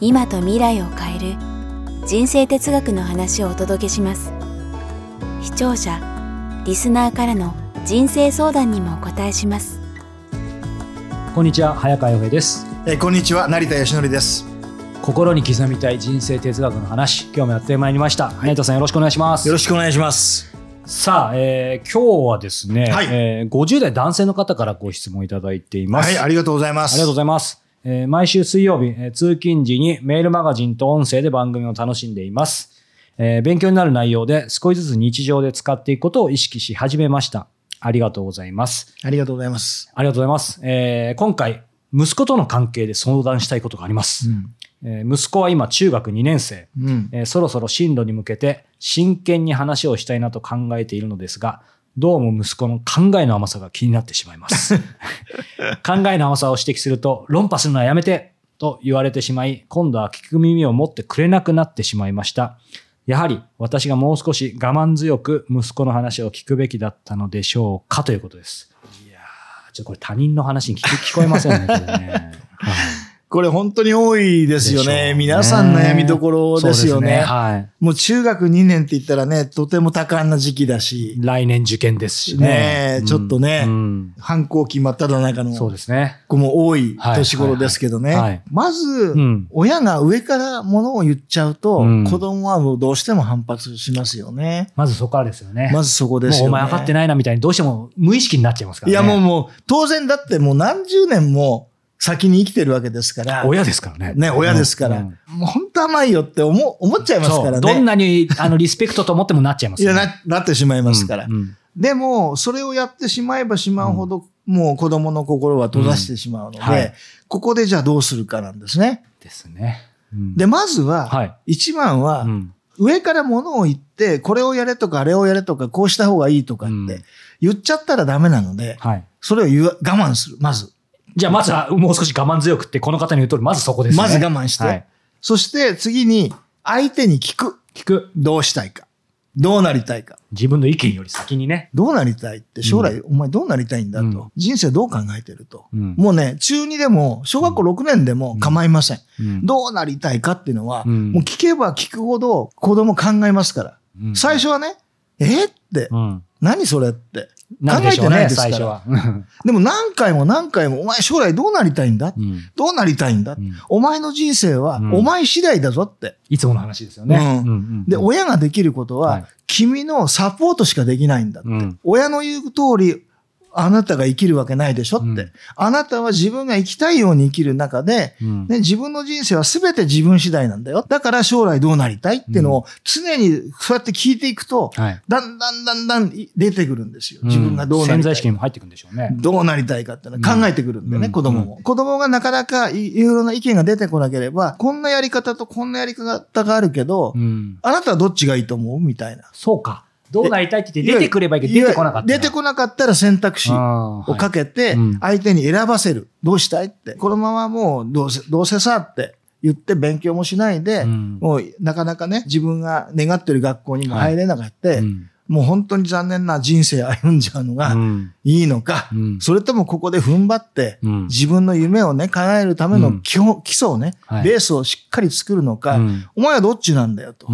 今と未来を変える人生哲学の話をお届けします。視聴者リスナーからの人生相談にもお答えします。こんにちは早川洋平です。えこんにちは成田義則です。心に刻みたい人生哲学の話今日もやってまいりました、はい、成田さんよろしくお願いします。よろしくお願いします。さあ、えー、今日はですね、はい、えー、50代男性の方からご質問いただいています。はいありがとうございます。ありがとうございますえー、毎週水曜日、えー、通勤時にメールマガジンと音声で番組を楽しんでいます。えー、勉強になる内容で少しずつ日常で使っていくことを意識し始めました。ありがとうございます。ありがとうございます。ありがとうございます。えー、今回、息子との関係で相談したいことがあります。うんえー息子は今中学2年生、うんえーそろそろ進路に向けて真剣に話をしたいなと考えているのですが、どうも息子の考えの甘さが気になってしまいます。考えの甘さを指摘すると、論破するのはやめてと言われてしまい、今度は聞く耳を持ってくれなくなってしまいました。やはり私がもう少し我慢強く息子の話を聞くべきだったのでしょうかということです。いやー、ちょっとこれ他人の話に聞こ聞こえませんね、これね。は いこれ本当に多いですよね。ね皆さん悩みどころですよそうね。はい。もう中学2年って言ったらね、とても多感な時期だし、来年受験ですしね。ねえちょっとねうん反抗期真っ只中の。子も多いはい年頃ですけどね。まずん、親が上からものを言っちゃうとうん、子供はもうどうしても反発しますよね。まずそこからですよね。まずそこですよね。もうお前分かってないなみたいにどうしても無意識になっちゃいますからね。いやもうもう、当然だってもう何十年も先に生きてるわけですから。親ですからね。ね、親ですから。うんもう本当甘いよって思う思っちゃいますからね。どんなにあのリスペクトと思ってもなっちゃいますいや。な、なってしまいますから。うんうんでも、それをやってしまえばしまうほど、もう子供の心は閉ざしてしまうので、うんはいここでじゃあどうするかなんですね。ですね。うんで、まずは、はい。一番は、うん上から物を言って、これをやれとか、あれをやれとか、こうした方がいいとかっうんて、言っちゃったらダメなので、はい。それを我慢する、まず。じゃあまずはもう少し我慢強くって、この方に言う通り、まずそこですね。まず我慢して。はいそして次に、相手に聞く。聞く。どうしたいか。どうなりたいか。自分の意見より先にね。どうなりたいって将来、お前どうなりたいんだと、うん人生どう考えてると。うんもうね、中2でも、小学校6年でも構いません。うんどうなりたいかっていうのは、うんもう聞けば聞くほど子供考えますから。うん最初はね、えって、うん。何それって。考えてないですから最初は。う んでも何回も何回も、お前将来どうなりたいんだ、うんどうなりたいんだ、うんお前の人生はうんお前次第だぞって。いつもの話ですよね。で、親ができることは、はい君のサポートしかできないんだって。うん親の言う通り、あなたが生きるわけないでしょって。うんあなたは自分が生きたいように生きる中で、うんね、自分の人生は全て自分次第なんだよ。だから将来どうなりたいっていうのを常にそうやって聞いていくと、はい。だんだんだんだん出てくるんですよ。自分がどうな潜りたい在意識にも入ってくるんでしょうね。どうなりたいかっていうのは考えてくるんでね、うん子供も。子供がなかなかいいろいろな意見が出てこなければ、こんなやり方とこんなやり方があるけど、うん。あなたはどっちがいいと思う？みたいな。そうか。どうなりたいって言って出てくればいいけど、出てこなかったら。出てこなかったら選択肢をかけてうん、相手に選ばせる。どうしたいって。このままもう、どうせ、どうせさって言って勉強もしないで、うん。もうなかなかね、自分が願ってる学校にも入れなかった、うん。もう本当に残念な人生歩んじゃうのがうん。いいのか、うん。それともここで踏ん張って、うん。自分の夢をね、叶えるための基本、基礎をね、はい。ベースをしっかり作るのか、うん。お前はどっちなんだよと。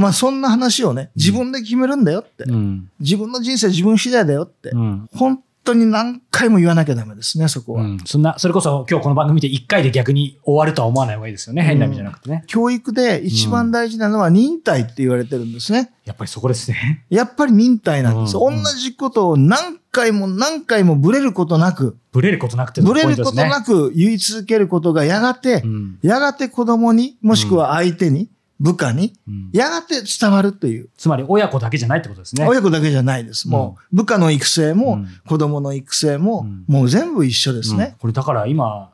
うんまあそんな話をね、自分で決めるんだよって。うん自分の人生自分次第だよって。うん本当に何回も言わなきゃダメですね、そこは。うんそんな、それこそ今日この番組で1回で逆に終わるとは思わない方がいいですよね。変な意味じゃなくてね。教育で一番大事なのは忍耐って言われてるんですね。やっぱりそこですね。やっぱり忍耐なんです。うん同じことを何回も何回もブレることなく、ブレることなくてのブレ。ることなく言い続けることがやがてう、んやがて子供に、もしくは相手に、部下に、うんやがて伝わるという。つまり親子だけじゃないってことですね。親子だけじゃないです。もう、部下の育成も、うん子供の育成も、うんもう全部一緒ですうんね。これだから今、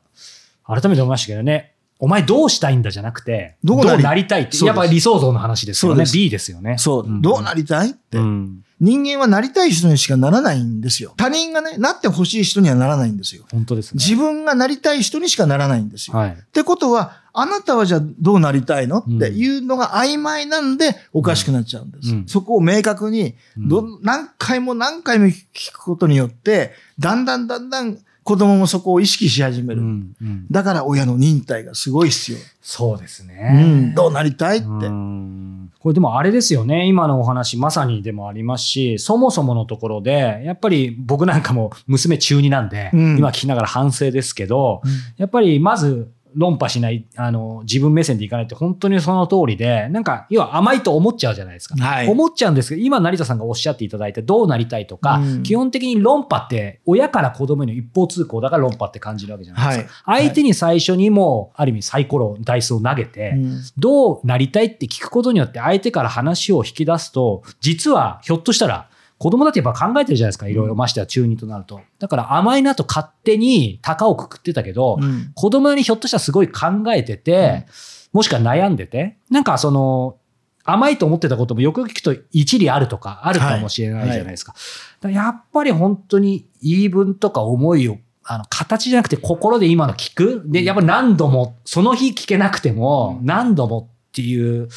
改めて思いましたけどね。お前どうしたいんだじゃなくて、どうなりりたいって、やっぱり理想像の話ですよね。B ですよね。そう、んどうなりたいって、うん。人間はなりたい人にしかならないんですよ。他人がね、なってほしい人にはならないんですよ。本当ですね。自分がなりたい人にしかならないんですよ。はい。ってことは、あなたはじゃあどうなりたいのっていうのが曖昧なんでおかしくなっちゃうんです。うんそこを明確にど、うん何回も何回も聞くことによって、だんだんだんだん子供もそこを意識し始める。うんうんだから親の忍耐がすごい必要。そうですうね。ん、どうなりたいって。うんこれでもあれですよね。今のお話まさにでもありますし、そもそものところで、やっぱり僕なんかも娘中2なんで、うん今聞きながら反省ですけど、やっぱりまず論破しない、あの、自分目線でいかないって本当にその通りで、なんか、要は甘いと思っちゃうじゃないですか。はい。思っちゃうんですけど、今成田さんがおっしゃっていただいて、どうなりたいとか、うん。基本的に論破って、親から子供への一方通行だから論破って感じるわけじゃないですか。はい。相手に最初にもう、ある意味サイコロ、ダイスを投げて、うん。どうなりたいって聞くことによって相手から話を引き出すと、実はひょっとしたら子供だってやっぱ考えてるじゃないですか。いろいろましては中二となると。だから甘いなと勝手に高をくくってたけど、うん子供にひょっとしたらすごい考えてて、もしくは悩んでて、なんかその、甘いと思ってたこともよく聞くと一理あるとかあるかもしれないじゃないですか。だからやっぱり本当に言い分とか思いをあの形じゃなくて心で今の聞く。で、やっぱり何度も、その日聞けなくても何度もっていう、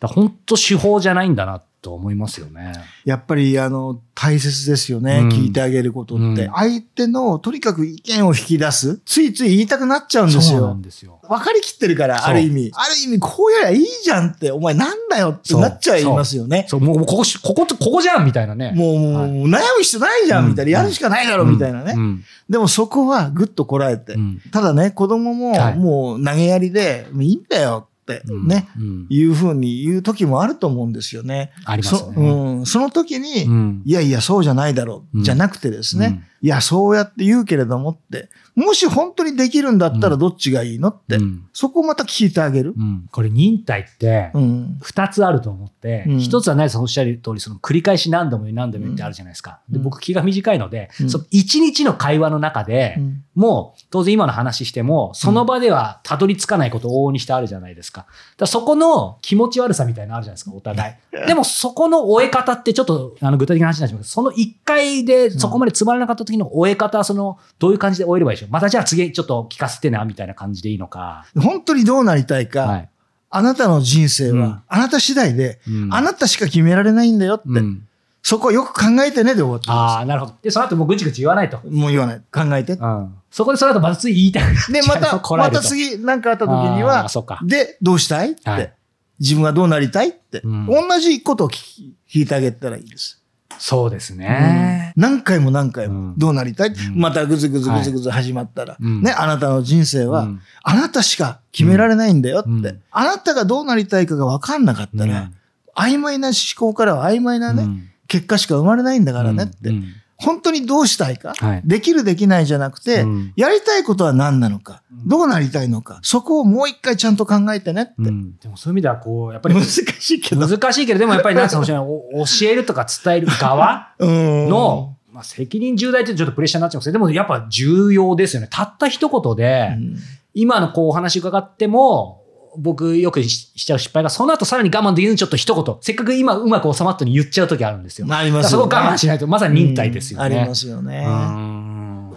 本当手法じゃないんだなと思いますよね。やっぱり、あの、大切ですよね。うん聞いてあげることって。うん相手の、とにかく意見を引き出す。ついつい言いたくなっちゃうんですそうなよ。んですよ。分かりきってるから、ある意味。ある意味、こうやりゃいいじゃんって、お前なんだよってなっちゃいますよね。そう、もうもうここし、ここ、ここじゃんみたいなね。もう、もう、はい悩む必要ないじゃん、みたいな。やるしかないだろ、みたいなね。うんでもそこはぐっとこらえて。うんただね、子供もはいもう投げやりで、いいんだよってうん。ね、うん。いうふうに言う時もあると思うんですよね。ありますそ,、ね。うん、その時に、うん。いやいや、そうじゃないだろう、うんじゃなくてですね、うんいや、そうやって言うけれどもって、もし本当にできるんだったらどっちがいいのって、うんそこをまた聞いてあげる。うんこれ忍耐ってうん。二つあると思ってうん一、つはナイさんおっしゃる通りその繰り返し何度も言う何度も言うってあるじゃないですか。うんで僕気が短いので、うんその一日の会話の中で、うんもう当然今の話してもその場ではたどり着かないこと往々にしてあるじゃないですか。だそこの気持ち悪さみたいなのあるじゃないですかお互い。でもそこの終え方ってちょっとあの具体的な話になっちゃいますけどその一回でそこまでつまらなかった時の終え方はそのどういう感じで終えればいいでしょう？またじゃあ次ちょっと聞かせてなみたいな感じでいいのか。本当にどうなりたいか、はい。あなたの人生うんは、あなた次第で、うんあなたしか決められないんだよって、うんそこをよく考えてねで終わってああ、なるほど。で、その後もうぐちぐち言わないと。もう言わない。考えて。うん。そこでその後また次言いたくなっちゃうで、また、また次何かあった時にあは。で、どうしたいって、はい自分はどうなりたいって、うん同じことを聞き聞いてあげたらいいです。そうですね。何回も何回うん。も、どうなりたい、うん。またぐずぐずぐずぐず始まったら、うん。ね、あなたの人生は、うん。あなたしか決められないんだよって、うん。あなたがどうなりたいかが分かんなかったら、曖昧な思考からは曖昧なね、うん。結果しか生まれないんだからねって、うん本当にどうしたいか、はい。できるできないじゃなくて、うん。やりたいことは何なのか、うん。どうなりたいのか、そこをもう一回ちゃんと考えてねって。うん。でもそういう意味では、こう、やっぱり難しいけど。難しいけど、でもやっぱりなんかもしれない、お教えるとか伝える側 うん。の、まあ、責任重大ってちょっとプレッシャーになっちゃうんですけど、でもやっぱ重要ですよね。たった一言で、うん。今のこうお話伺っても、僕よくししちゃう失敗が、その後さらに我慢できるちょっと一言。せっかく今うまく収まったのに言っちゃう時あるんですよ。ありますよ、だからそこ我慢しないと、まさに忍耐ですよね。うんありますよね。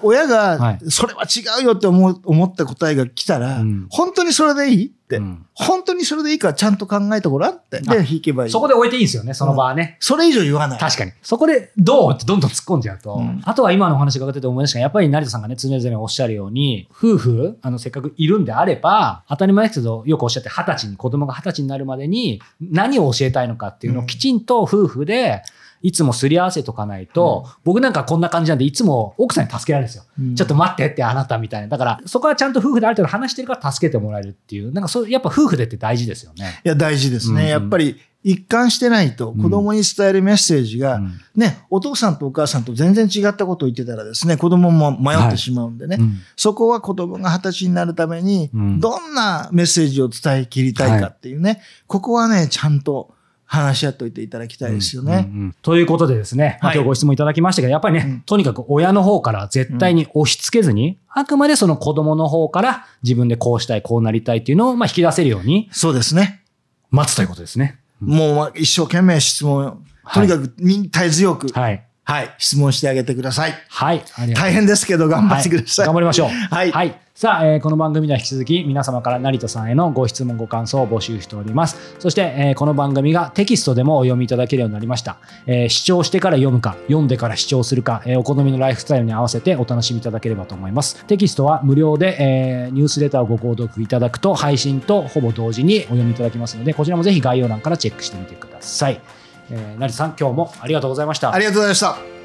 うん親がはい、それは違うよって思う思った答えが来たら、うん本当にそれでいいって、うん本当にそれでいいからちゃんと考えてごらんって。あで、引けばいい。そこで終えていいんですよね、その場はね。それ以上言わない。確かに。そこで、どうってどんどん突っ込んじゃうと。うんあとは今のお話伺ってて思い出したが、やっぱり成田さんがね、常々おっしゃるように、夫婦、あの、せっかくいるんであれば、当たり前ですけど、よくおっしゃって、二十歳に、子供が二十歳になるまでに、何を教えたいのかっていうのをうんきちんと夫婦で、いつもすり合わせとかないと、僕なんかこんな感じなんで、いつも奥さんに助けられるんですよ。うんちょっと待ってってあなたみたいな。だから、そこはちゃんと夫婦である程度話してるから助けてもらえるっていう。なんかそう、やっぱ夫婦でって大事ですよね。いや、大事ですね。うんやっぱり、一貫してないと、子供に伝えるメッセージが、うんね、お父さんとお母さんと全然違ったことを言ってたらですね、子供も迷ってしまうんでね。うんそこは子供が二十歳になるためにうん、どんなメッセージを伝え切りたいかっていうね、ここはね、ちゃんと話し合っておいていただきたいですよね。うんうんうんということでですね、まあはい今日ご質問いただきましたけど、やっぱりね、うんとにかく親の方から絶対に押し付けずに、あくまでその子供の方から自分でこうしたい、こうなりたいっていうのをまあ引き出せるようにそうですね。待つということですね。もう一生懸命質問、とにかく忍耐強く、はい、はい。質問してあげてください。はい。大変ですけど頑張ってください。はい頑張りましょう。はいさあ、えーこの番組では引き続き皆様から成田さんへのご質問、ご感想を募集しております。そして、えーこの番組がテキストでもお読みいただけるようになりました。えー視聴してから読むか、読んでから視聴するか、えーお好みのライフスタイルに合わせてお楽しみいただければと思います。テキストは無料で、えーニュースレターをご購読いただくと配信とほぼ同時にお読みいただけますので、こちらもぜひ概要欄からチェックしてみてください。えー成田さん、今日もありがとうございましたあ。りがとうございました。